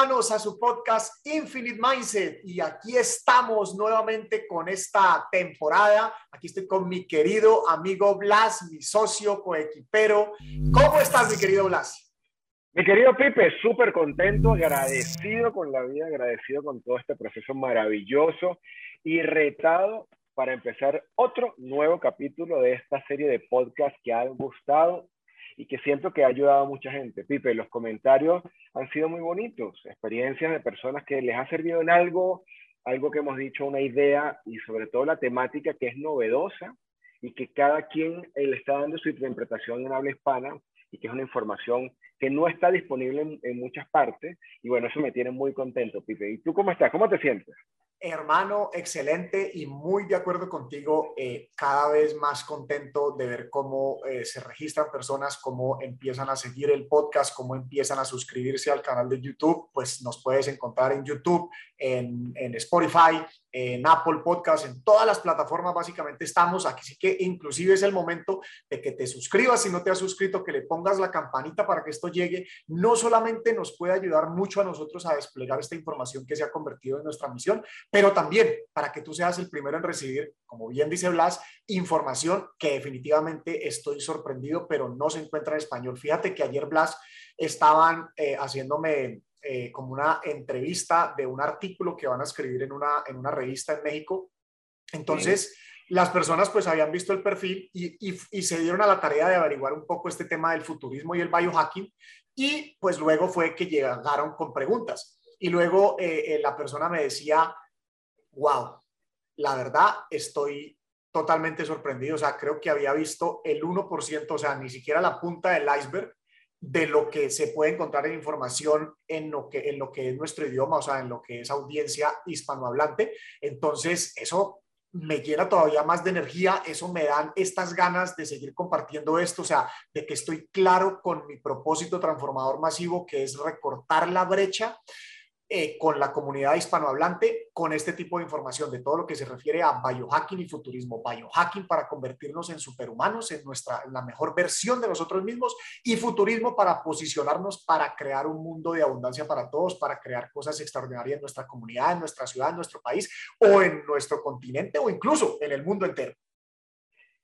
A su podcast Infinite Mindset y aquí estamos nuevamente con esta temporada. Aquí estoy con mi querido amigo Blas, mi socio coequipero. ¿Cómo estás, mi querido Blas? Mi querido Pipe, súper contento, agradecido con la vida, agradecido con todo este proceso maravilloso y retado para empezar otro nuevo capítulo de esta serie de podcast que han gustado y que siento que ha ayudado a mucha gente. Pipe, los comentarios han sido muy bonitos, experiencias de personas que les ha servido en algo, algo que hemos dicho, una idea y sobre todo la temática que es novedosa y que cada quien eh, le está dando su interpretación en habla hispana y que es una información que no está disponible en, muchas partes. Y bueno, eso me tiene muy contento, Pipe. ¿Y tú cómo estás? ¿Cómo te sientes? Hermano, excelente y muy de acuerdo contigo, eh, cada vez más contento de ver cómo eh, se registran personas, cómo empiezan a seguir el podcast, cómo empiezan a suscribirse al canal de YouTube, pues nos puedes encontrar en YouTube, en, en Spotify, en Apple Podcast, en todas las plataformas básicamente estamos. Aquí sí que inclusive es el momento de que te suscribas si no te has suscrito, que le pongas la campanita para que esto llegue. No solamente nos puede ayudar mucho a nosotros a desplegar esta información que se ha convertido en nuestra misión, pero también para que tú seas el primero en recibir, como bien dice Blas, información que definitivamente estoy sorprendido, pero no se encuentra en español. Fíjate que ayer Blas estaban eh, haciéndome eh, como una entrevista de un artículo que van a escribir en una, en una revista en México. Entonces, las personas pues habían visto el perfil y, y, se dieron a la tarea de averiguar un poco este tema del futurismo y el biohacking y pues luego fue que llegaron con preguntas. Y luego eh, eh, la persona me decía, wow, la verdad estoy totalmente sorprendido. O sea, creo que había visto el 1%, o sea, ni siquiera la punta del iceberg de lo que se puede encontrar en información en lo que, en lo que es nuestro idioma, o sea, en lo que es audiencia hispanohablante. Entonces, eso me llena todavía más de energía, eso me dan estas ganas de seguir compartiendo esto, o sea, de que estoy claro con mi propósito transformador masivo, que es recortar la brecha eh, con la comunidad hispanohablante con este tipo de información de todo lo que se refiere a biohacking y futurismo. Biohacking para convertirnos en superhumanos, en, nuestra, la mejor versión de nosotros mismos y futurismo para posicionarnos para crear un mundo de abundancia para todos, para crear cosas extraordinarias en nuestra comunidad, en nuestra ciudad, en nuestro país o en nuestro continente o incluso en el mundo entero.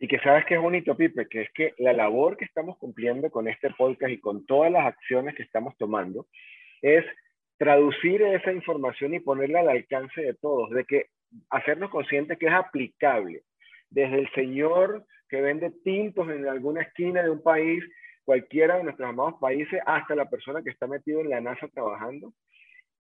Y que sabes que es bonito, Pipe, que es que la labor que estamos cumpliendo con este podcast y con todas las acciones que estamos tomando es traducir esa información y ponerla al alcance de todos, de que hacernos conscientes que es aplicable. Desde el señor que vende tintos en alguna esquina de un país, cualquiera de nuestros amados países, hasta la persona que está metido en la NASA trabajando,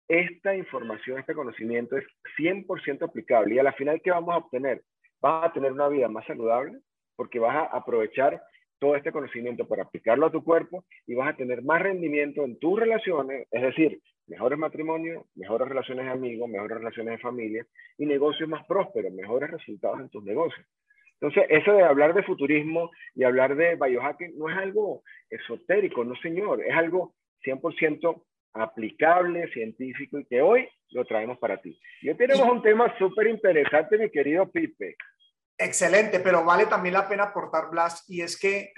esta información, este conocimiento es 100% aplicable. Y a la final, ¿qué vamos a obtener? Vas a tener una vida más saludable porque vas a aprovechar todo este conocimiento para aplicarlo a tu cuerpo y vas a tener más rendimiento en tus relaciones, es decir, mejores matrimonios, mejores relaciones de amigos, mejores relaciones de familia y negocios más prósperos, mejores resultados en tus negocios. Entonces, eso de hablar de futurismo y hablar de biohacking no es algo esotérico, no señor, es algo 100% aplicable, científico y que hoy lo traemos para ti. Y hoy tenemos un tema súper interesante, mi querido Pipe. Excelente, pero vale también la pena aportar, Blas, y es que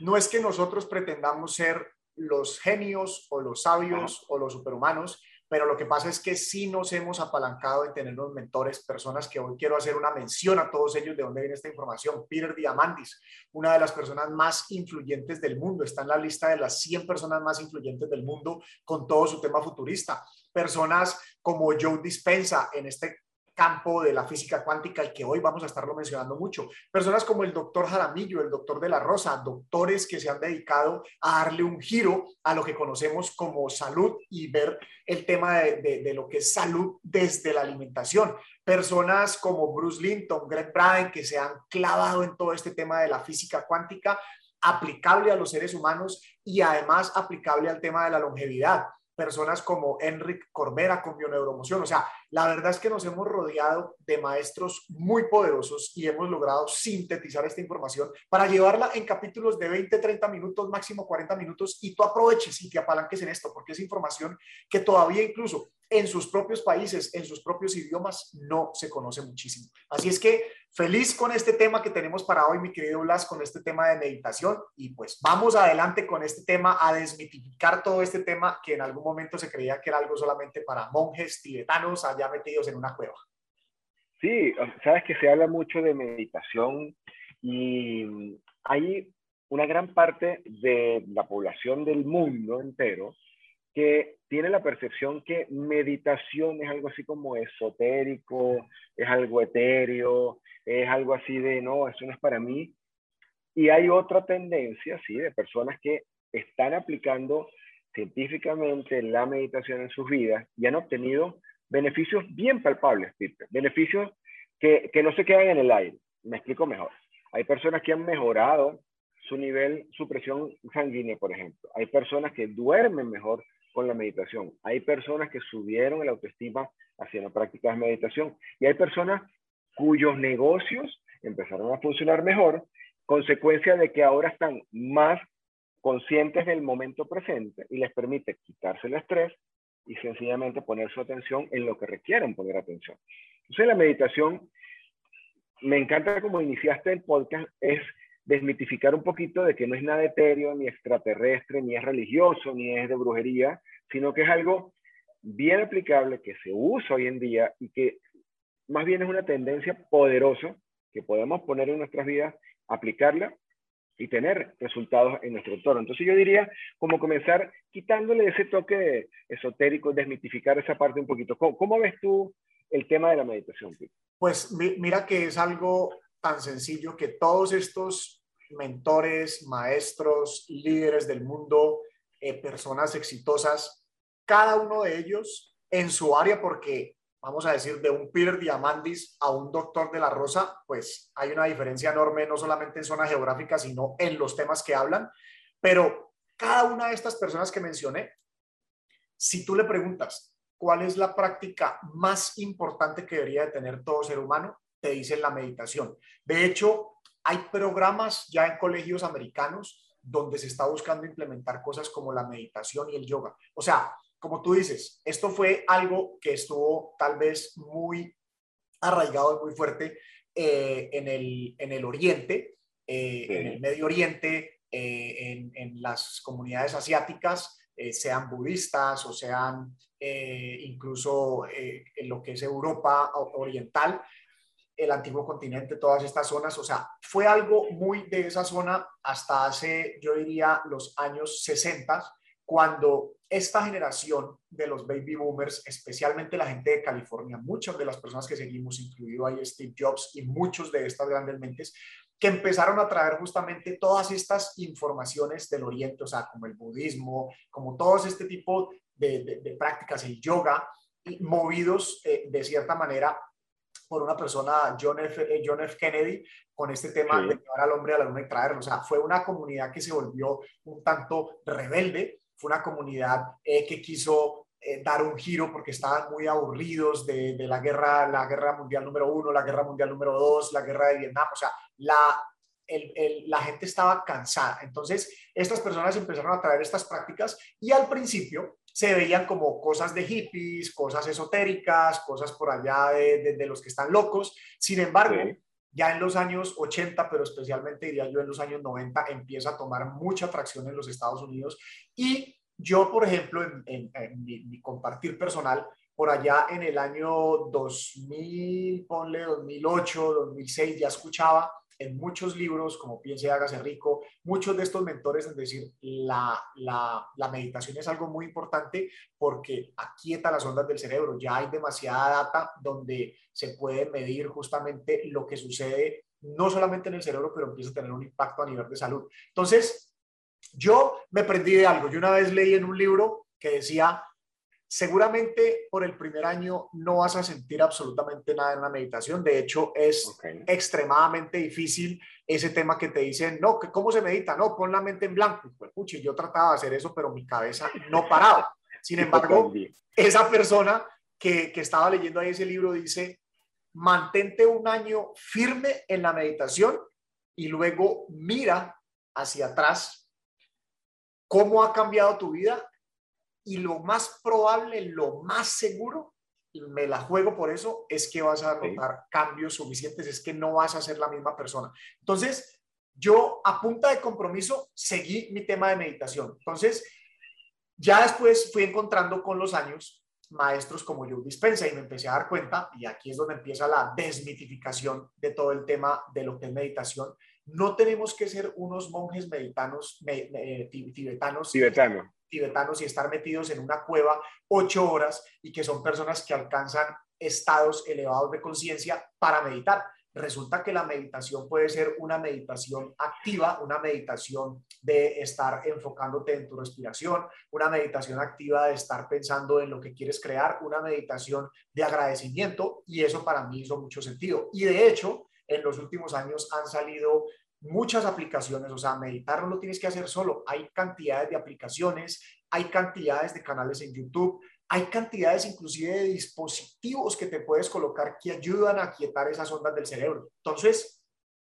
no es que nosotros pretendamos ser los genios o los sabios o los superhumanos, pero lo que pasa es que sí nos hemos apalancado en tener unos mentores, personas que hoy quiero hacer una mención a todos ellos de dónde viene esta información. Peter Diamandis, una de las personas más influyentes del mundo, está en la lista de las 100 personas más influyentes del mundo con todo su tema futurista. Personas como Joe Dispensa en este campo de la física cuántica y que hoy vamos a estarlo mencionando mucho. Personas como el doctor Jaramillo, el doctor de la Rosa, doctores que se han dedicado a darle un giro a lo que conocemos como salud y ver el tema de, de, lo que es salud desde la alimentación. Personas como Bruce Linton, Greg Braden, que se han clavado en todo este tema de la física cuántica aplicable a los seres humanos y además aplicable al tema de la longevidad personas como Enric Corbera con bioneuromoción. O sea, la verdad es que nos hemos rodeado de maestros muy poderosos y hemos logrado sintetizar esta información para llevarla en capítulos de 20, 30 minutos, máximo 40 minutos y tú aproveches y te apalanques en esto, porque es información que todavía incluso en sus propios países, en sus propios idiomas, no se conoce muchísimo. Así es que feliz con este tema que tenemos para hoy, mi querido Blas, con este tema de meditación. Y pues vamos adelante con este tema, a desmitificar todo este tema que en algún momento se creía que era algo solamente para monjes tibetanos allá metidos en una cueva. Sí, sabes que se habla mucho de meditación y hay una gran parte de la población del mundo entero que tiene la percepción que meditación es algo así como esotérico, es algo etéreo, es algo así de, no, eso no es para mí. Y hay otra tendencia, sí, de personas que están aplicando científicamente la meditación en sus vidas y han obtenido beneficios bien palpables, beneficios que, que no se quedan en el aire. Me explico mejor. Hay personas que han mejorado su nivel, su presión sanguínea, por ejemplo. Hay personas que duermen mejor con la meditación. Hay personas que subieron el autoestima haciendo prácticas de meditación. Y hay personas cuyos negocios empezaron a funcionar mejor, consecuencia de que ahora están más conscientes del momento presente y les permite quitarse el estrés y sencillamente poner su atención en lo que requieren poner atención. Entonces la meditación, me encanta como iniciaste el podcast, es desmitificar un poquito de que no es nada etéreo, ni extraterrestre, ni es religioso, ni es de brujería, sino que es algo bien aplicable, que se usa hoy en día y que más bien es una tendencia poderosa que podemos poner en nuestras vidas, aplicarla y tener resultados en nuestro entorno. Entonces yo diría como comenzar quitándole ese toque esotérico, desmitificar esa parte un poquito. ¿Cómo, ves tú el tema de la meditación? Pues mira que es algo tan sencillo que todos estos mentores, maestros, líderes del mundo, eh, personas exitosas, cada uno de ellos en su área, porque vamos a decir, de un Peter Diamandis a un doctor de la Rosa, pues hay una diferencia enorme, no solamente en zona geográfica, sino en los temas que hablan. Pero cada una de estas personas que mencioné, si tú le preguntas cuál es la práctica más importante que debería de tener todo ser humano, te dicen la meditación. De hecho, hay programas ya en colegios americanos donde se está buscando implementar cosas como la meditación y el yoga. O sea, como tú dices, esto fue algo que estuvo tal vez muy arraigado y muy fuerte eh, en, el, en el Oriente, eh, en el Medio Oriente, eh, en, en, las comunidades asiáticas, sean budistas o sean incluso en lo que es Europa Oriental el antiguo continente, todas estas zonas, o sea, fue algo muy de esa zona hasta hace, yo diría, los años 60, cuando esta generación de los baby boomers, especialmente la gente de California, muchas de las personas que seguimos, incluido ahí Steve Jobs y muchos de estas grandes mentes, que empezaron a traer justamente todas estas informaciones del Oriente, o sea, como el budismo, como todo este tipo de, prácticas, el yoga, y movidos eh, de cierta manera por una persona, John F. Eh, John F. Kennedy, con este tema de llevar al hombre a la luna y traerlo. O sea, fue una comunidad que se volvió un tanto rebelde, fue una comunidad eh, que quiso eh, dar un giro porque estaban muy aburridos de, de, la guerra, la guerra mundial número uno, la guerra mundial número dos, la guerra de Vietnam. O sea, la, el, el, la gente estaba cansada. Entonces, estas personas empezaron a traer estas prácticas y al principio se veían como cosas de hippies, cosas esotéricas, cosas por allá de, de, los que están locos. Sin embargo, ya en los años 80, pero especialmente diría yo en los años 90, empieza a tomar mucha atracción en los Estados Unidos. Y yo, por ejemplo, en, en, mi, compartir personal, por allá en el año 2000, ponle 2008, 2006, ya escuchaba en muchos libros, como Piense y hágase rico, muchos de estos mentores, es decir, la, la, la, meditación es algo muy importante porque aquieta las ondas del cerebro. Ya hay demasiada data donde se puede medir justamente lo que sucede, no solamente en el cerebro, pero empieza a tener un impacto a nivel de salud. Entonces, yo me prendí de algo. Yo una vez leí en un libro que decía, Seguramente por el primer año no vas a sentir absolutamente nada en la meditación. De hecho, es extremadamente difícil ese tema que te dicen, no, ¿cómo se medita? No, pon la mente en blanco. Pues, puchi, yo trataba de hacer eso, pero mi cabeza no paraba. Sin embargo, esa persona que, que estaba leyendo ahí ese libro dice, mantente un año firme en la meditación y luego mira hacia atrás cómo ha cambiado tu vida y lo más probable, lo más seguro, me la juego por eso, es que vas a notar cambios suficientes, es que no vas a ser la misma persona. Entonces, yo a punta de compromiso seguí mi tema de meditación. Entonces, ya después fui encontrando con los años maestros como yo Dispensa y me empecé a dar cuenta, y aquí es donde empieza la desmitificación de todo el tema de lo que es meditación. No tenemos que ser unos monjes meditanos, tibetanos, tibetanos tibetanos y estar metidos en una cueva ocho horas y que son personas que alcanzan estados elevados de conciencia para meditar. Resulta que la meditación puede ser una meditación activa, una meditación de estar enfocándote en tu respiración, una meditación activa de estar pensando en lo que quieres crear, una meditación de agradecimiento y eso para mí hizo mucho sentido. Y de hecho, en los últimos años han salido muchas aplicaciones, o sea, meditar no lo tienes que hacer solo, hay cantidades de aplicaciones, hay cantidades de canales en YouTube, hay cantidades inclusive de dispositivos que te puedes colocar que ayudan a quietar esas ondas del cerebro. Entonces,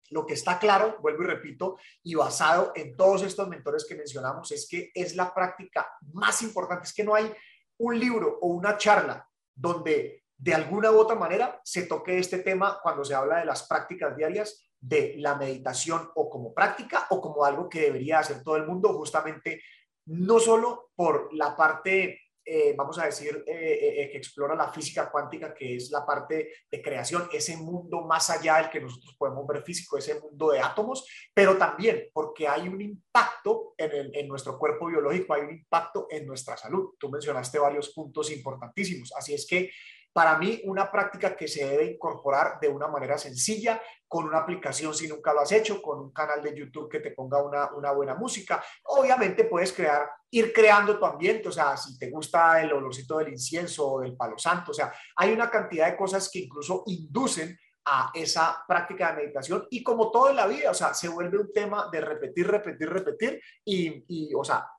lo que está claro, vuelvo y repito, y basado en todos estos mentores que mencionamos, es que es la práctica más importante, es que no hay un libro o una charla donde de alguna u otra manera se toque este tema cuando se habla de las prácticas diarias de la meditación o como práctica o como algo que debería hacer todo el mundo, justamente no solo por la parte, eh, vamos a decir, eh, eh, que explora la física cuántica, que es la parte de creación, ese mundo más allá del que nosotros podemos ver físico, ese mundo de átomos, pero también porque hay un impacto en, en nuestro cuerpo biológico, hay un impacto en nuestra salud. Tú mencionaste varios puntos importantísimos, así es que para mí, una práctica que se debe incorporar de una manera sencilla, con una aplicación si nunca lo has hecho, con un canal de YouTube que te ponga una, una buena música. Obviamente puedes crear, ir creando tu ambiente, o sea, si te gusta el olorcito del incienso o del palo santo, o sea, hay una cantidad de cosas que incluso inducen a esa práctica de meditación y como todo en la vida, o sea, se vuelve un tema de repetir, repetir, repetir y, y o sea,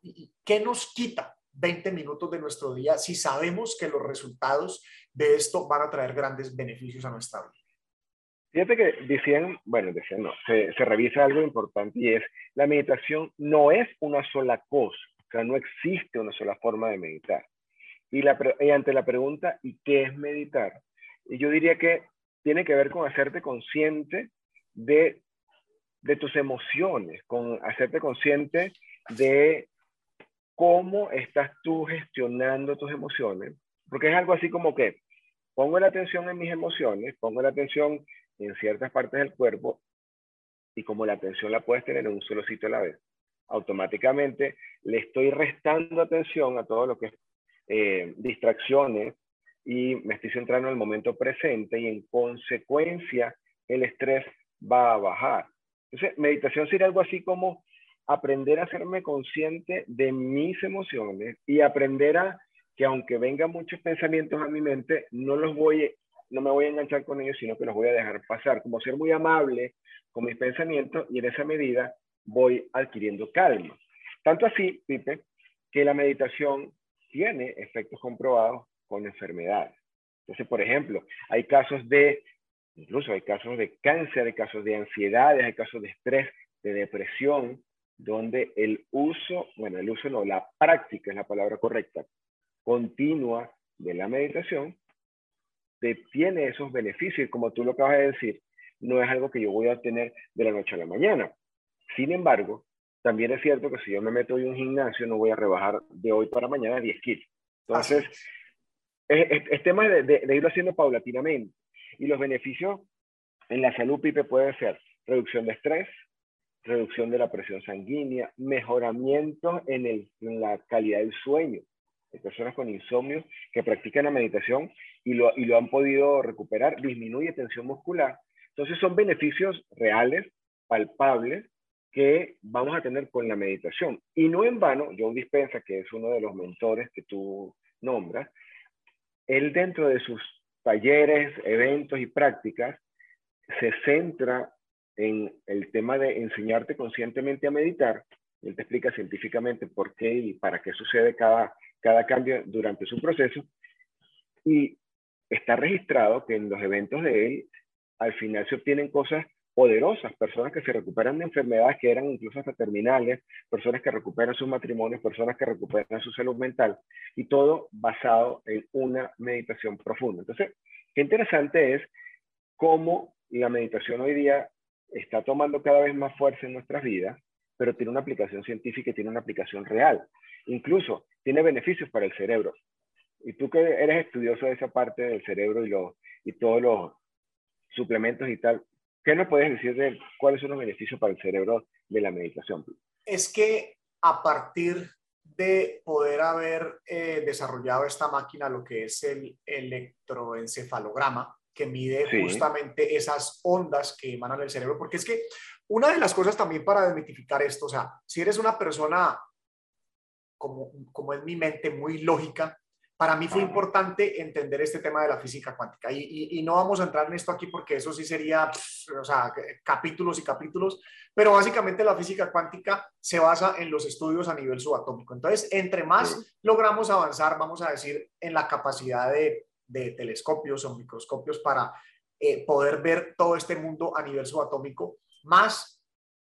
¿qué nos quita 20 minutos de nuestro día si sabemos que los resultados de esto van a traer grandes beneficios a nuestra vida. Fíjate que decían, bueno, decían no, se, revisa algo importante y es, la meditación no es una sola cosa, o sea, no existe una sola forma de meditar. Y, la, ante la pregunta, ¿y qué es meditar? Y yo diría que tiene que ver con hacerte consciente de, de tus emociones, con hacerte consciente de cómo estás tú gestionando tus emociones, porque es algo así como que pongo la atención en mis emociones, pongo la atención en ciertas partes del cuerpo y como la atención la puedes tener en un solo sitio a la vez, automáticamente le estoy restando atención a todo lo que es eh, distracciones y me estoy centrando en el momento presente y en consecuencia el estrés va a bajar. Entonces, meditación sería algo así como aprender a hacerme consciente de mis emociones y aprender a que aunque vengan muchos pensamientos a mi mente, no los voy, no me voy a enganchar con ellos, sino que los voy a dejar pasar, como ser muy amable con mis pensamientos y en esa medida voy adquiriendo calma. Tanto así, Pipe, que la meditación tiene efectos comprobados con enfermedades. Entonces, por ejemplo, hay casos de, incluso hay casos de cáncer, hay casos de ansiedad, hay casos de estrés, de depresión, donde el uso, bueno, el uso no, la práctica es la palabra correcta, continua de la meditación te tiene esos beneficios. Como tú lo acabas de decir, no es algo que yo voy a tener de la noche a la mañana. Sin embargo, también es cierto que si yo me meto en un gimnasio, no voy a rebajar de hoy para mañana 10 kilos. Entonces, es, tema de, de, irlo haciendo paulatinamente. Y los beneficios en la salud, Pipe, puede ser reducción de estrés, reducción de la presión sanguínea, mejoramiento en, la calidad del sueño, personas con insomnio que practican la meditación y lo, han podido recuperar, disminuye tensión muscular. Entonces son beneficios reales, palpables, que vamos a tener con la meditación. Y no en vano, John Dispensa, que es uno de los mentores que tú nombras, él dentro de sus talleres, eventos y prácticas, se centra en el tema de enseñarte conscientemente a meditar. Él te explica científicamente por qué y para qué sucede cada, cada cambio durante su proceso. Y está registrado que en los eventos de él, al final se obtienen cosas poderosas, personas que se recuperan de enfermedades que eran incluso hasta terminales, personas que recuperan sus matrimonios, personas que recuperan su salud mental, y todo basado en una meditación profunda. Entonces, qué interesante es cómo la meditación hoy día está tomando cada vez más fuerza en nuestras vidas, pero tiene una aplicación científica y tiene una aplicación real. Incluso tiene beneficios para el cerebro. Y tú que eres estudioso de esa parte del cerebro y, lo, y todos los suplementos y tal, ¿qué nos puedes decir de cuáles son los beneficios para el cerebro de la meditación? Es que a partir de poder haber eh, desarrollado esta máquina, lo que es el electroencefalograma, que mide justamente esas ondas que emanan del cerebro, porque es que una de las cosas también para desmitificar esto, o sea, si eres una persona como, como es mi mente muy lógica, para mí fue importante entender este tema de la física cuántica. Y, no vamos a entrar en esto aquí porque eso sí sería, o sea, capítulos y capítulos, pero básicamente la física cuántica se basa en los estudios a nivel subatómico. Entonces, entre más logramos avanzar, vamos a decir, en la capacidad de, de telescopios o microscopios para eh, poder ver todo este mundo a nivel subatómico, más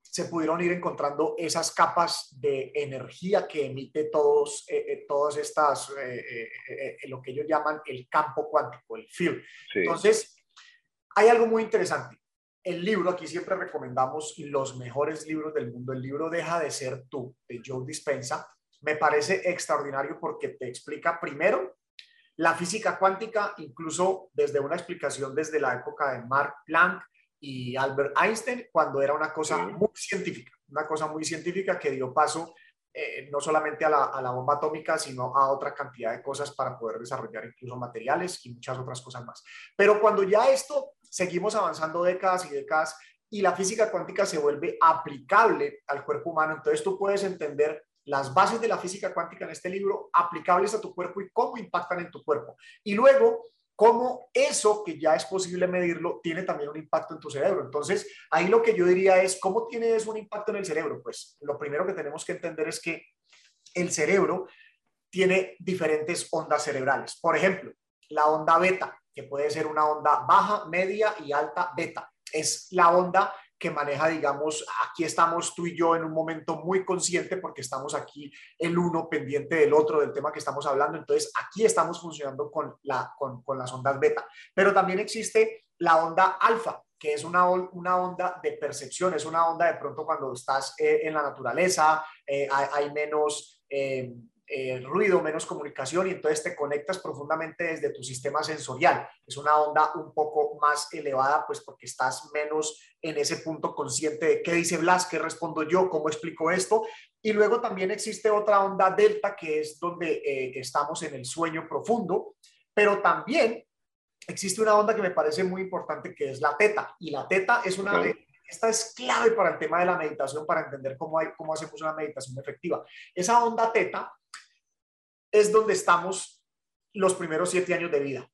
se pudieron ir encontrando esas capas de energía que emite todos, eh, eh, todas estas, lo que ellos llaman el campo cuántico, el field. Entonces, hay algo muy interesante. El libro, aquí siempre recomendamos los mejores libros del mundo. El libro Deja de ser tú, de Joe Dispensa. Me parece extraordinario porque te explica primero la física cuántica, incluso desde una explicación desde la época de Mark Planck y Albert Einstein, cuando era una cosa muy científica, una cosa muy científica que dio paso eh, no solamente a la, a la, bomba atómica, sino a otra cantidad de cosas para poder desarrollar incluso materiales y muchas otras cosas más. Pero cuando ya esto seguimos avanzando décadas y décadas y la física cuántica se vuelve aplicable al cuerpo humano, entonces tú puedes entender las bases de la física cuántica en este libro aplicables a tu cuerpo y cómo impactan en tu cuerpo. Y luego, cómo eso que ya es posible medirlo tiene también un impacto en tu cerebro. Entonces, ahí lo que yo diría es, ¿cómo tiene eso un impacto en el cerebro? Pues lo primero que tenemos que entender es que el cerebro tiene diferentes ondas cerebrales. Por ejemplo, la onda beta, que puede ser una onda baja, media y alta beta. Es la onda que maneja, digamos, aquí estamos tú y yo en un momento muy consciente porque estamos aquí el uno pendiente del otro, del tema que estamos hablando. Entonces, aquí estamos funcionando con, la, con, con las ondas beta. Pero también existe la onda alfa, que es una, una, onda de percepción, es una onda de pronto cuando estás eh, en la naturaleza, eh, hay, menos eh, eh, ruido, menos comunicación y entonces te conectas profundamente desde tu sistema sensorial. Es una onda un poco más elevada, pues porque estás menos en ese punto consciente de qué dice Blas, qué respondo yo, cómo explico esto. Y luego también existe otra onda delta, que es donde eh, estamos en el sueño profundo, pero también existe una onda que me parece muy importante, que es la teta. Y la teta es una... Esta es clave para el tema de la meditación, para entender cómo, hay, cómo hacemos una meditación efectiva. Esa onda teta es donde estamos los primeros siete años de vida.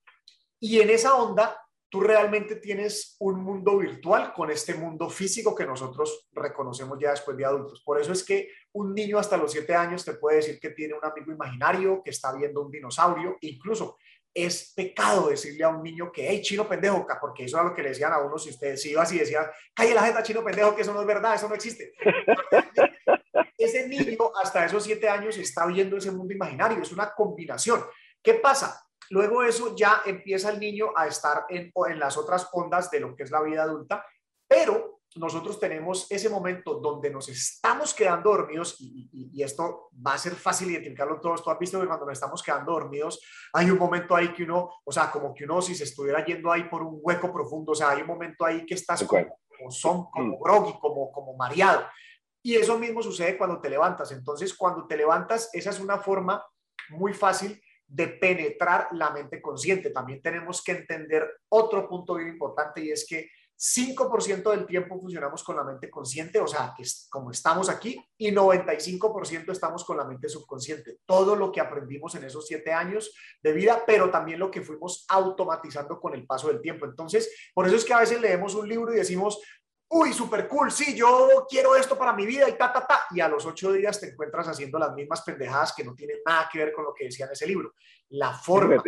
Y en esa onda, tú realmente tienes un mundo virtual con este mundo físico que nosotros reconocemos ya después de adultos. Por eso es que un niño hasta los siete años te puede decir que tiene un amigo imaginario, que está viendo un dinosaurio, incluso es pecado decirle a un niño que, hey, chino pendejo, porque eso era lo que le decían a uno si ustedes si ibas y decían, calle la jeta, chino pendejo, que eso no es verdad, eso no existe. ese niño hasta esos siete años está viendo ese mundo imaginario, es una combinación. ¿Qué pasa? Luego eso ya empieza el niño a estar en, en las otras ondas de lo que es la vida adulta, pero nosotros tenemos ese momento donde nos estamos quedando dormidos y, esto va a ser fácil identificarlo todos. Tú has visto que cuando nos estamos quedando dormidos hay un momento ahí que uno, o sea, como que uno si se estuviera yendo ahí por un hueco profundo, o sea, hay un momento ahí que estás como, son, como mm. groggy, como, como mareado. Y eso mismo sucede cuando te levantas. Entonces, cuando te levantas, esa es una forma muy fácil de penetrar la mente consciente. También tenemos que entender otro punto bien importante y es que 5% del tiempo funcionamos con la mente consciente, o sea, que como estamos aquí, y 95% estamos con la mente subconsciente. Todo lo que aprendimos en esos siete años de vida, pero también lo que fuimos automatizando con el paso del tiempo. Entonces, por eso es que a veces leemos un libro y decimos, uy, súper cool, sí, yo quiero esto para mi vida y ta, ta, ta. Y a los ocho días te encuentras haciendo las mismas pendejadas que no tienen nada que ver con lo que decía en ese libro. La forma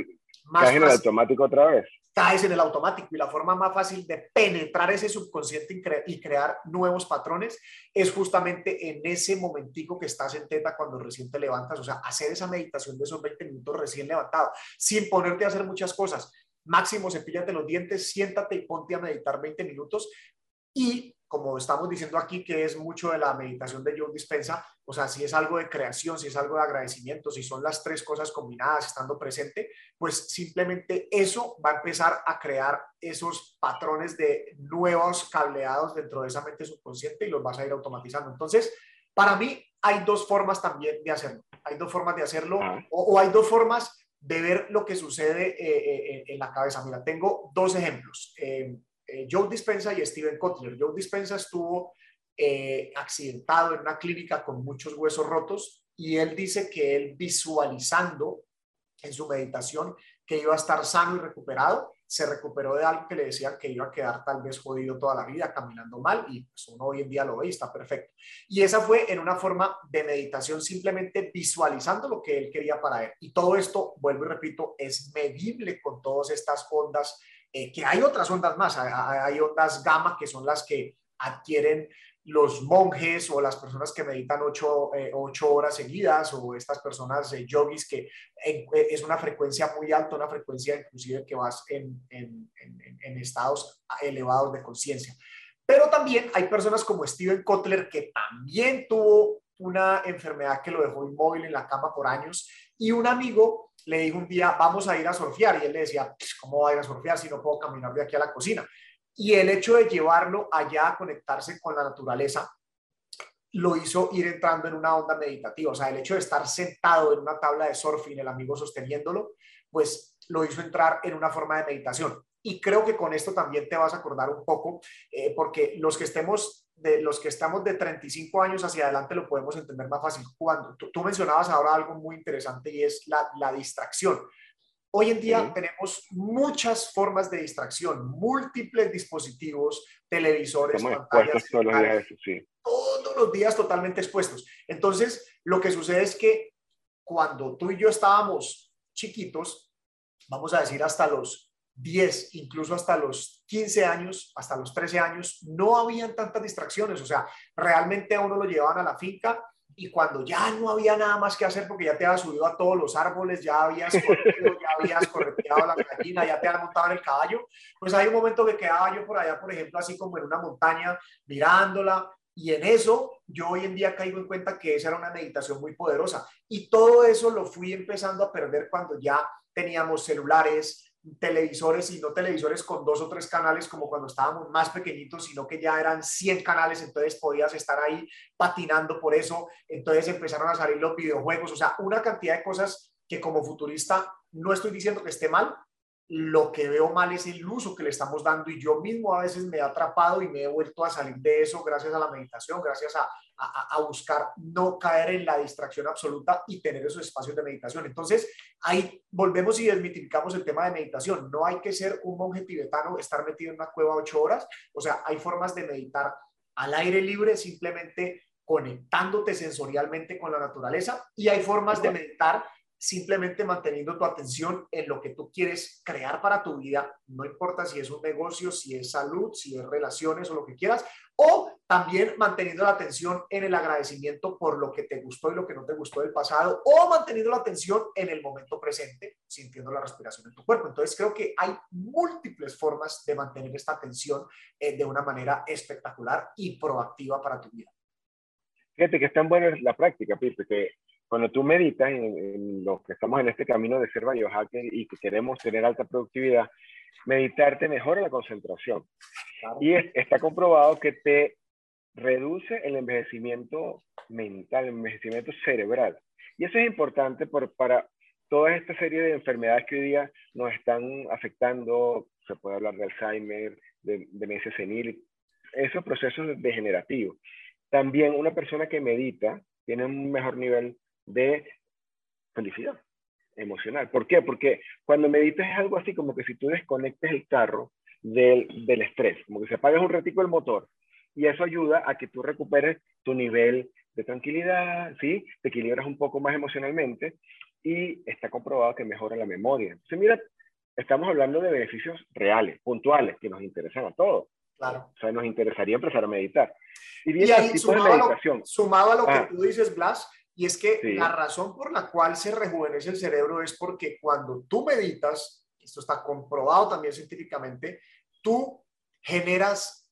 más... Fácil, automático otra vez. caes en el automático y la forma más fácil de penetrar ese subconsciente y, crear nuevos patrones es justamente en ese momentico que estás en teta cuando recién te levantas, o sea, hacer esa meditación de esos 20 minutos recién levantado, sin ponerte a hacer muchas cosas. Máximo, cepíllate los dientes, siéntate y ponte a meditar 20 minutos y como estamos diciendo aquí, que es mucho de la meditación de Joe Dispensa, o sea, si es algo de creación, si es algo de agradecimiento, si son las tres cosas combinadas estando presente, pues simplemente eso va a empezar a crear esos patrones de nuevos cableados dentro de esa mente subconsciente y los vas a ir automatizando. Entonces, para mí hay dos formas también de hacerlo. Hay dos formas de hacerlo o, hay dos formas de ver lo que sucede eh, eh, en la cabeza. Mira, tengo dos ejemplos. Eh, eh, Joe Dispensa y Steven Kotler. Joe Dispensa estuvo eh, accidentado en una clínica con muchos huesos rotos y él dice que él visualizando en su meditación que iba a estar sano y recuperado, se recuperó de algo que le decían que iba a quedar tal vez jodido toda la vida, caminando mal, y pues uno hoy en día lo ve y está perfecto. Y esa fue en una forma de meditación, simplemente visualizando lo que él quería para él. Y todo esto, vuelvo y repito, es medible con todas estas ondas eh, que hay otras ondas más, hay, ondas gamma que son las que adquieren los monjes o las personas que meditan ocho, eh, horas seguidas o estas personas eh, yogis que es una frecuencia muy alta, una frecuencia inclusive que vas en, en, en estados elevados de conciencia. Pero también hay personas como Steven Kotler que también tuvo una enfermedad que lo dejó inmóvil en la cama por años y un amigo le dijo un día, vamos a ir a surfear. Y él le decía, pues, ¿cómo va a ir a surfear si no puedo caminar de aquí a la cocina? Y el hecho de llevarlo allá a conectarse con la naturaleza lo hizo ir entrando en una onda meditativa. O sea, el hecho de estar sentado en una tabla de surfing, el amigo sosteniéndolo, pues lo hizo entrar en una forma de meditación. Y creo que con esto también te vas a acordar un poco, eh, porque los que estemos de los que estamos de 35 años hacia adelante lo podemos entender más fácil. Cuando tú, mencionabas ahora algo muy interesante y es la, la distracción. Hoy en día tenemos muchas formas de distracción, múltiples dispositivos, televisores, pantallas, todos los, días, sí. todos los días totalmente expuestos. Entonces, lo que sucede es que cuando tú y yo estábamos chiquitos, vamos a decir hasta los 10, incluso hasta los 15 años, hasta los 13 años, no habían tantas distracciones. O sea, realmente a uno lo llevaban a la finca y cuando ya no había nada más que hacer porque ya te habías subido a todos los árboles, ya habías corrido, ya habías correteado la gallina, ya te habías montado en el caballo, pues hay un momento que quedaba yo por allá, por ejemplo, así como en una montaña, mirándola, y en eso yo hoy en día caigo en cuenta que esa era una meditación muy poderosa. Y todo eso lo fui empezando a perder cuando ya teníamos celulares, televisores y no televisores con dos o tres canales como cuando estábamos más pequeñitos, sino que ya eran 100 canales, entonces podías estar ahí patinando por eso, entonces empezaron a salir los videojuegos, o sea, una cantidad de cosas que como futurista no estoy diciendo que esté mal, lo que veo mal es el uso que le estamos dando y yo mismo a veces me he atrapado y me he vuelto a salir de eso gracias a la meditación, gracias a, a, buscar no caer en la distracción absoluta y tener esos espacios de meditación. Entonces, ahí volvemos y desmitificamos el tema de meditación. No hay que ser un monje tibetano, estar metido en una cueva ocho horas. O sea, hay formas de meditar al aire libre, simplemente conectándote sensorialmente con la naturaleza y hay formas de meditar simplemente manteniendo tu atención en lo que tú quieres crear para tu vida, no importa si es un negocio, si es salud, si es relaciones o lo que quieras, o también manteniendo la atención en el agradecimiento por lo que te gustó y lo que no te gustó del pasado, o manteniendo la atención en el momento presente, sintiendo la respiración en tu cuerpo. Entonces creo que hay múltiples formas de mantener esta atención eh, de una manera espectacular y proactiva para tu vida. Fíjate que es tan la práctica, Pipe, que cuando tú meditas en, lo que estamos en este camino de ser biohacker y que queremos tener alta productividad, meditarte mejora la concentración. Y está comprobado que te reduce el envejecimiento mental, el envejecimiento cerebral. Y eso es importante por, para toda esta serie de enfermedades que hoy día nos están afectando. Se puede hablar de Alzheimer, de demencia senil, esos procesos degenerativos. También una persona que medita tiene un mejor nivel de felicidad emocional. ¿Por qué? Porque cuando meditas es algo así como que si tú desconectes el carro del, del estrés, como que se apaga un ratico el motor y eso ayuda a que tú recuperes tu nivel de tranquilidad, ¿sí? Te equilibras un poco más emocionalmente y está comprobado que mejora la memoria. Entonces, mira, estamos hablando de beneficios reales, puntuales, que nos interesan a todos. Claro. O sea, nos interesaría empezar a meditar. Y, bien, ahí, sumado, A lo, sumado a lo que ah. tú dices, Blas, y es que la razón por la cual se rejuvenece el cerebro es porque cuando tú meditas, esto está comprobado también científicamente, tú generas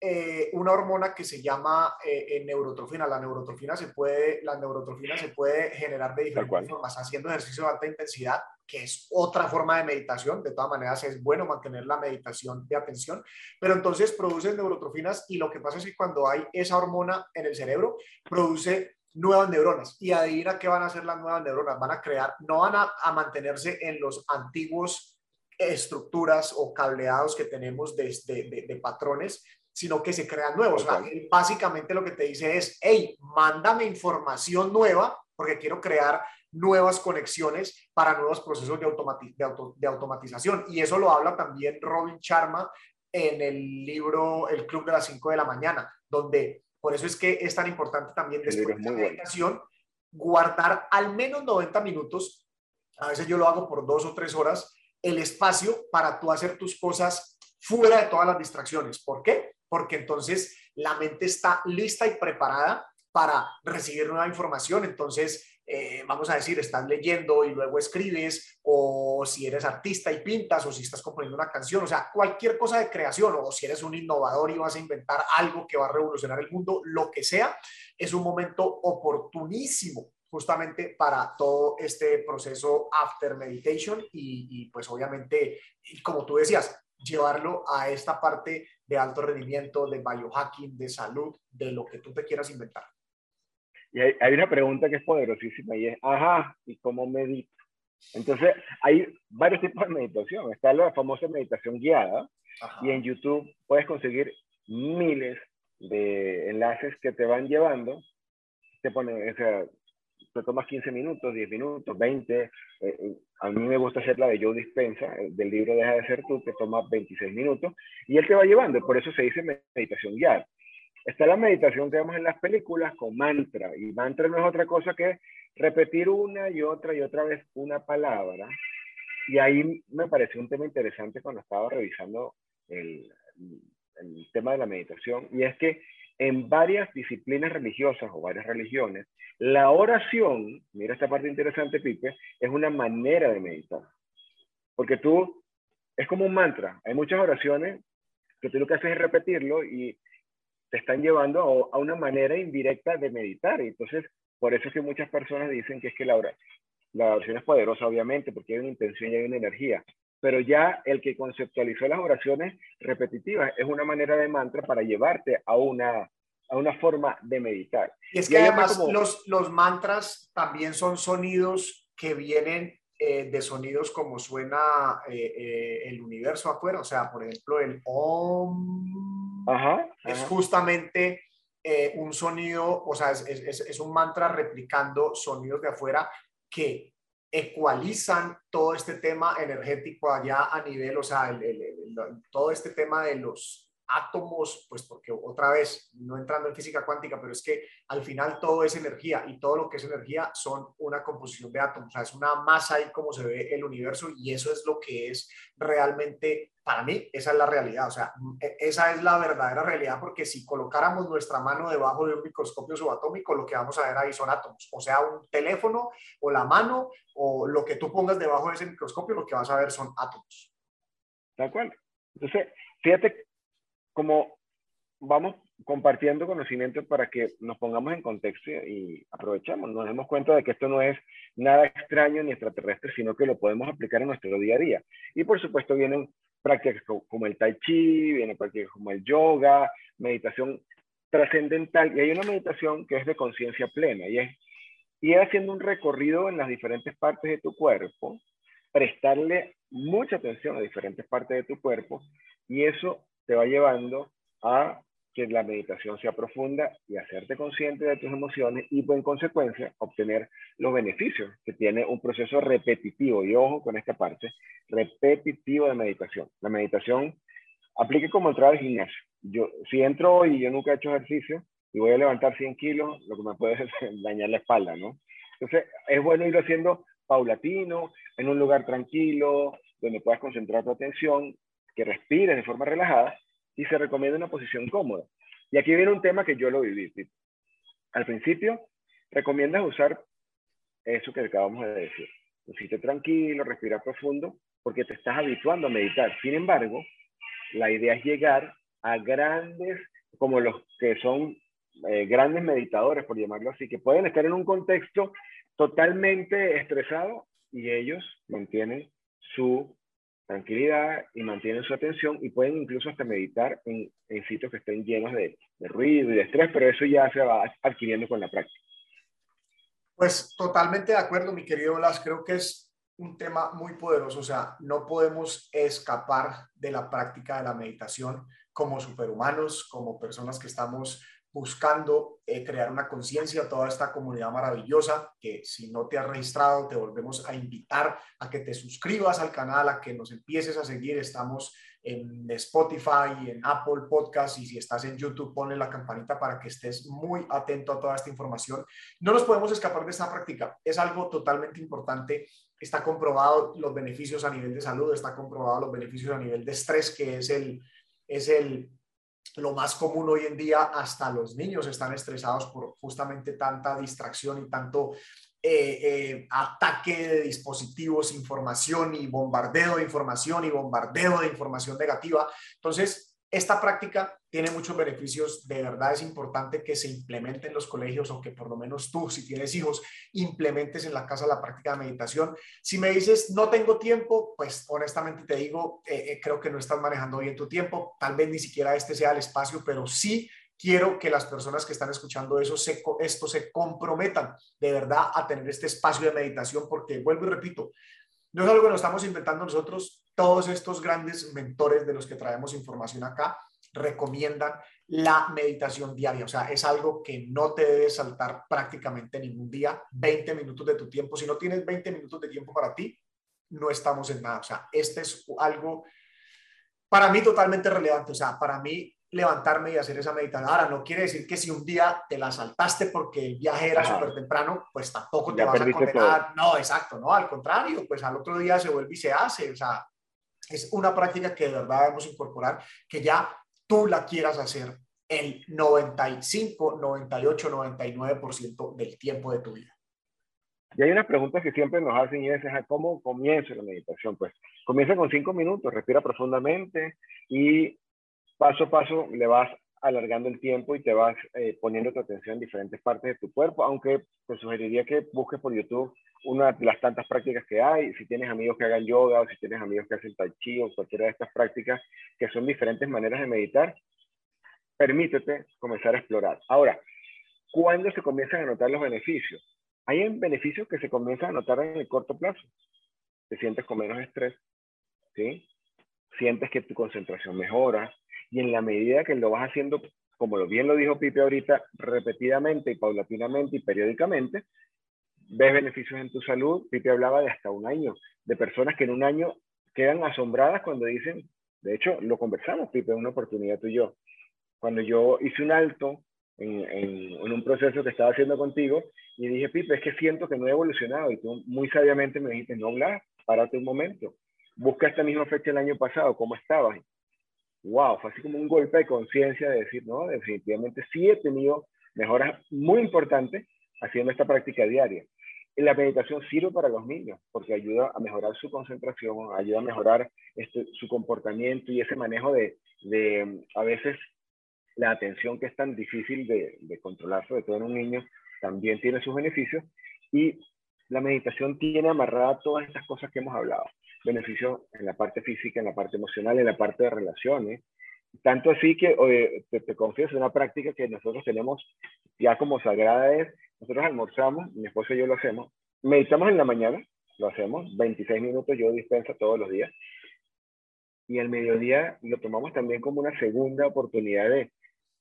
eh, una hormona que se llama eh, neurotrofina. La neurotrofina se puede, la neurotrofina se puede generar de diferentes formas, haciendo ejercicio de alta intensidad, que es otra forma de meditación. De todas maneras, es bueno mantener la meditación de atención, pero entonces produce neurotrofinas y lo que pasa es que cuando hay esa hormona en el cerebro, produce nuevas neuronas. Y adivina qué van a hacer las nuevas neuronas. Van a crear, no van a, a mantenerse en los antiguos estructuras o cableados que tenemos de, de, de patrones, sino que se crean nuevos. básicamente lo que te dice es, hey, mándame información nueva porque quiero crear nuevas conexiones para nuevos procesos de, de, automatización. Y eso lo habla también Robin Sharma en el libro El Club de las 5 de la mañana, donde por eso es que es tan importante también después de la meditación guardar al menos 90 minutos, a veces yo lo hago por dos o tres horas, el espacio para tú hacer tus cosas fuera de todas las distracciones. ¿Por qué? porque entonces la mente está lista y preparada para recibir nueva información. Entonces, eh, vamos a decir, estás leyendo y luego escribes, o si eres artista y pintas, o si estás componiendo una canción, o sea, cualquier cosa de creación, o si eres un innovador y vas a inventar algo que va a revolucionar el mundo, lo que sea, es un momento oportunísimo justamente para todo este proceso after meditation y, y pues obviamente, como tú decías, llevarlo a esta parte de alto rendimiento, de biohacking, de salud, de lo que tú te quieras inventar. Y hay, una pregunta que es poderosísima y es, ajá, ¿y cómo medito? Entonces, hay varios tipos de meditación. Está la famosa meditación guiada y en YouTube puedes conseguir miles de enlaces que te van llevando. Te ponen, o sea, te tomas 15 minutos, 10 minutos, 20. Eh, eh, a mí me gusta hacer la de Joe Dispensa, eh, del libro Deja de ser tú, que toma 26 minutos, y él te va llevando, por eso se dice meditación guiada. Está la meditación que vemos en las películas con mantra, y mantra no es otra cosa que repetir una y otra y otra vez una palabra. Y ahí me pareció un tema interesante cuando estaba revisando el, tema de la meditación, y es que en varias disciplinas religiosas o varias religiones, la oración, mira esta parte interesante, Pipe, es una manera de meditar. Porque tú, es como un mantra. Hay muchas oraciones que tú lo que haces es repetirlo y te están llevando a, una manera indirecta de meditar. Y entonces, por eso es que muchas personas dicen que es que la, la oración es poderosa, obviamente, porque hay una intención y hay una energía pero ya el que conceptualizó las oraciones repetitivas es una manera de mantra para llevarte a una, a una forma de meditar. Y es que además los, los mantras también son sonidos que vienen eh, de sonidos como suena eh, eh, el universo afuera, o sea, por ejemplo, el OM es justamente un sonido, o sea, es, es, es un mantra replicando sonidos de afuera que ecualizan todo este tema energético allá a nivel, o sea, todo este tema de los átomos, pues porque otra vez, no entrando en física cuántica, pero es que al final todo es energía y todo lo que es energía son una composición de átomos, o sea, es una masa ahí como se ve el universo y eso es lo que es realmente, para mí, esa es la realidad, o sea, e, esa es la verdadera realidad porque si colocáramos nuestra mano debajo de un microscopio subatómico, lo que vamos a ver ahí son átomos, o sea, un teléfono o la mano o lo que tú pongas debajo de ese microscopio, lo que vas a ver son átomos. De acuerdo. Entonces, fíjate como vamos compartiendo conocimientos para que nos pongamos en contexto y aprovechamos, nos demos cuenta de que esto no es nada extraño ni extraterrestre, sino que lo podemos aplicar en nuestro día a día. Y por supuesto vienen prácticas como el tai chi, vienen prácticas como el yoga, meditación trascendental, y hay una meditación que es de conciencia plena, y es ir haciendo un recorrido en las diferentes partes de tu cuerpo, prestarle mucha atención a diferentes partes de tu cuerpo, y eso te va llevando a que la meditación sea profunda y hacerte consciente de tus emociones y en consecuencia obtener los beneficios que tiene un proceso repetitivo. Y ojo con esta parte, repetitivo de meditación. La meditación aplique como entrar al gimnasio. Yo, si entro y yo nunca he hecho ejercicio y voy a levantar 100 kilos, lo que me puede dañar la espalda, ¿no? Entonces, es bueno ir haciendo paulatino, en un lugar tranquilo, donde puedas concentrar tu atención, que respires de forma relajada y se recomienda una posición cómoda. Y aquí viene un tema que yo lo viví. Al principio, recomiendas usar eso que acabamos de decir. Un sitio tranquilo, respirar profundo, porque te estás habituando a meditar. Sin embargo, la idea es llegar a grandes, como los que son eh, grandes meditadores, por llamarlo así, que pueden estar en un contexto totalmente estresado y ellos mantienen su tranquilidad y mantienen su atención y pueden incluso hasta meditar en, sitios que estén llenos de, de, ruido y de estrés, pero eso ya se va adquiriendo con la práctica. Pues totalmente de acuerdo, mi querido Blas. Creo que es un tema muy poderoso. O sea, no podemos escapar de la práctica de la meditación como superhumanos, como personas que estamos buscando eh, crear una conciencia a toda esta comunidad maravillosa, que si no te has registrado, te volvemos a invitar a que te suscribas al canal, a que nos empieces a seguir. Estamos en Spotify, en Apple Podcast y si estás en YouTube, ponle la campanita para que estés muy atento a toda esta información. No nos podemos escapar de esta práctica. Es algo totalmente importante. Está comprobado los beneficios a nivel de salud, está comprobado los beneficios a nivel de estrés, que es el, es el lo más común hoy en día, hasta los niños están estresados por justamente tanta distracción y tanto eh, eh, ataque de dispositivos, información y bombardeo de información y bombardeo de información negativa. Entonces, esta práctica tiene muchos beneficios, de verdad es importante que se implemente en los colegios o que por lo menos tú, si tienes hijos, implementes en la casa la práctica de meditación. Si me dices, no tengo tiempo, pues honestamente te digo, eh, creo que no estás manejando bien tu tiempo, tal vez ni siquiera este sea el espacio, pero sí quiero que las personas que están escuchando eso se, esto se comprometan de verdad a tener este espacio de meditación, porque vuelvo y repito, no es algo que nos estamos inventando nosotros, todos estos grandes mentores de los que traemos información acá recomiendan la meditación diaria, o sea, es algo que no te debe saltar prácticamente ningún día, 20 minutos de tu tiempo, si no tienes 20 minutos de tiempo para ti, no estamos en nada, o sea, este es algo para mí totalmente relevante, o sea, para mí levantarme y hacer esa meditación. Ahora, no quiere decir que si un día te la saltaste porque el viaje era súper temprano, pues tampoco te vas a condenar. No, exacto, no, al contrario, pues al otro día se vuelve y se hace. O sea, es una práctica que de verdad debemos incorporar, que ya tú la quieras hacer el 95, 98, 99% del tiempo de tu vida. Y hay una pregunta que siempre nos hacen y es, ¿cómo comienzo la meditación? Pues comienza con cinco minutos, respira profundamente y paso a paso le vas alargando el tiempo y te vas eh, poniendo tu atención en diferentes partes de tu cuerpo, aunque te sugeriría que busques por YouTube una de las tantas prácticas que hay, si tienes amigos que hagan yoga o si tienes amigos que hacen tai chi o cualquiera de estas prácticas que son diferentes maneras de meditar, permítete comenzar a explorar. Ahora, ¿cuándo se comienzan a notar los beneficios? Hay beneficios que se comienzan a notar en el corto plazo. Te sientes con menos estrés, ¿sí? Sientes que tu concentración mejora, y en la medida que lo vas haciendo, como bien lo dijo Pipe ahorita, repetidamente y paulatinamente y periódicamente, ves beneficios en tu salud. Pipe hablaba de hasta un año, de personas que en un año quedan asombradas cuando dicen, de hecho, lo conversamos, Pipe, en una oportunidad tú y yo. Cuando yo hice un alto en, en, en, un proceso que estaba haciendo contigo y dije, Pipe, es que siento que no he evolucionado. Y tú muy sabiamente me dijiste, no, Blas, párate un momento. Busca esta misma fecha el año pasado, ¿cómo estabas? Wow, fue así como un golpe de conciencia de decir, no, definitivamente sí he tenido mejoras muy importantes haciendo esta práctica diaria. Y la meditación sirve para los niños porque ayuda a mejorar su concentración, ayuda a mejorar este, su comportamiento y ese manejo de, de, a veces, la atención que es tan difícil de, de controlar, sobre todo en un niño, también tiene sus beneficios. Y la meditación tiene amarrada todas estas cosas que hemos hablado beneficios en la parte física, en la parte emocional, en la parte de relaciones. Tanto así que te, te, confieso, una práctica que nosotros tenemos ya como sagrada es, nosotros almorzamos, mi esposo y yo lo hacemos, meditamos en la mañana, lo hacemos, 26 minutos yo dispensa todos los días, y al mediodía lo tomamos también como una segunda oportunidad de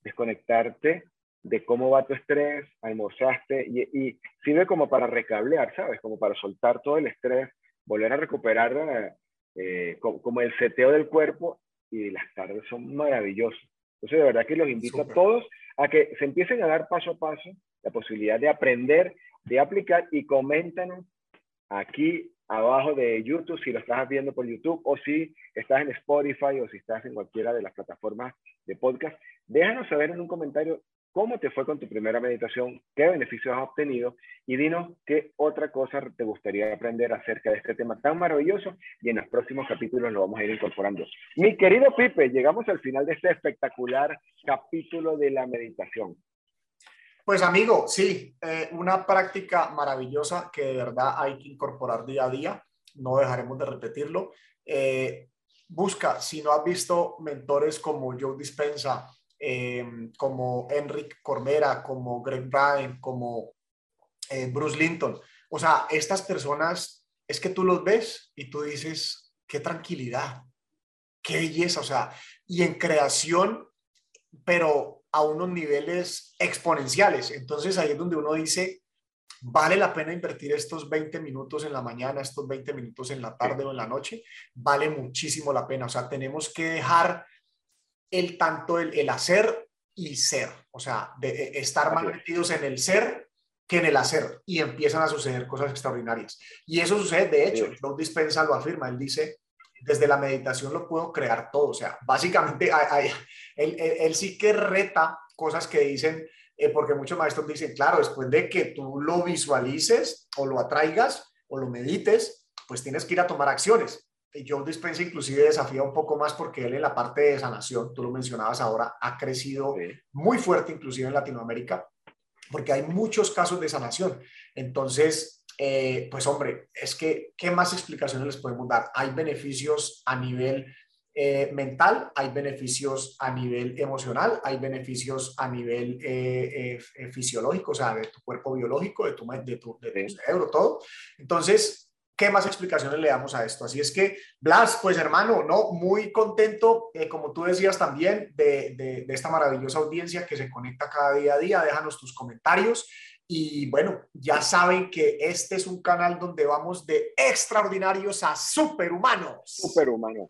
desconectarte de cómo va tu estrés, almorzaste, y, y sirve como para recablear, ¿sabes? Como para soltar todo el estrés, volver a recuperar eh, como, el seteo del cuerpo y las tardes son maravillosas. Entonces, de verdad que los invito a todos a que se empiecen a dar paso a paso la posibilidad de aprender, de aplicar y coméntanos aquí abajo de YouTube si lo estás viendo por YouTube o si estás en Spotify o si estás en cualquiera de las plataformas de podcast. Déjanos saber en un comentario cómo te fue con tu primera meditación, qué beneficios has obtenido y dinos qué otra cosa te gustaría aprender acerca de este tema tan maravilloso y en los próximos capítulos lo vamos a ir incorporando. Mi querido Pipe, llegamos al final de este espectacular capítulo de la meditación. Pues amigo, sí, eh, una práctica maravillosa que de verdad hay que incorporar día a día, no dejaremos de repetirlo. Eh, busca, si no has visto mentores como Joe Dispensa, eh, como Enric Cormera, como Greg Bryan, como Bruce Linton, o sea, estas personas es que tú los ves y tú dices, qué tranquilidad, qué belleza, o sea, y en creación, pero a unos niveles exponenciales. Entonces ahí es donde uno dice, vale la pena invertir estos 20 minutos en la mañana, estos 20 minutos en la tarde o en la noche, vale muchísimo la pena. O sea, tenemos que dejar el tanto el, hacer y ser, o sea, de, estar más metidos en el ser que en el hacer y empiezan a suceder cosas extraordinarias. Y eso sucede, de hecho, Joe Dispensa lo afirma, él dice, desde la meditación lo puedo crear todo. O sea, básicamente él, sí que reta cosas que dicen, eh, porque muchos maestros dicen, claro, después de que tú lo visualices o lo atraigas o lo medites, pues tienes que ir a tomar acciones. Y Joe Dispensa inclusive desafía un poco más porque él en la parte de sanación, tú lo mencionabas ahora, ha crecido muy fuerte inclusive en Latinoamérica, porque hay muchos casos de sanación. Entonces, eh, pues hombre, es que, ¿qué más explicaciones les podemos dar? Hay beneficios a nivel eh, mental, hay beneficios a nivel emocional, hay beneficios a nivel eh, fisiológico, o sea, de tu cuerpo biológico, de tu, de tu, de tu cerebro, todo. Entonces, ¿qué más explicaciones le damos a esto? Así es que, Blas, pues hermano, ¿no? Muy contento, como tú decías también, de, de, de, esta maravillosa audiencia que se conecta cada día a día. Déjanos tus comentarios. Y bueno, ya saben que este es un canal donde vamos de extraordinarios a superhumanos. Superhumanos.